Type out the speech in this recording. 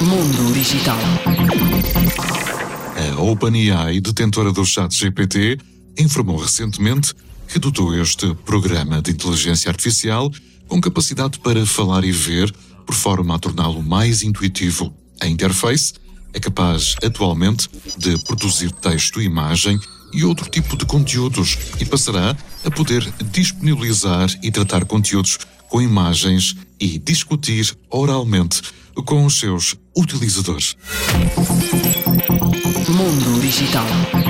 Mundo Digital. A OpenAI, detentora do chat GPT, informou recentemente que dotou este programa de inteligência artificial com capacidade para falar e ver, por forma a torná-lo mais intuitivo. A interface é capaz atualmente de produzir texto, imagem e outro tipo de conteúdos e passará a poder disponibilizar e tratar conteúdos com imagens e discutir oralmente com os seus utilizadores. Mundo Digital.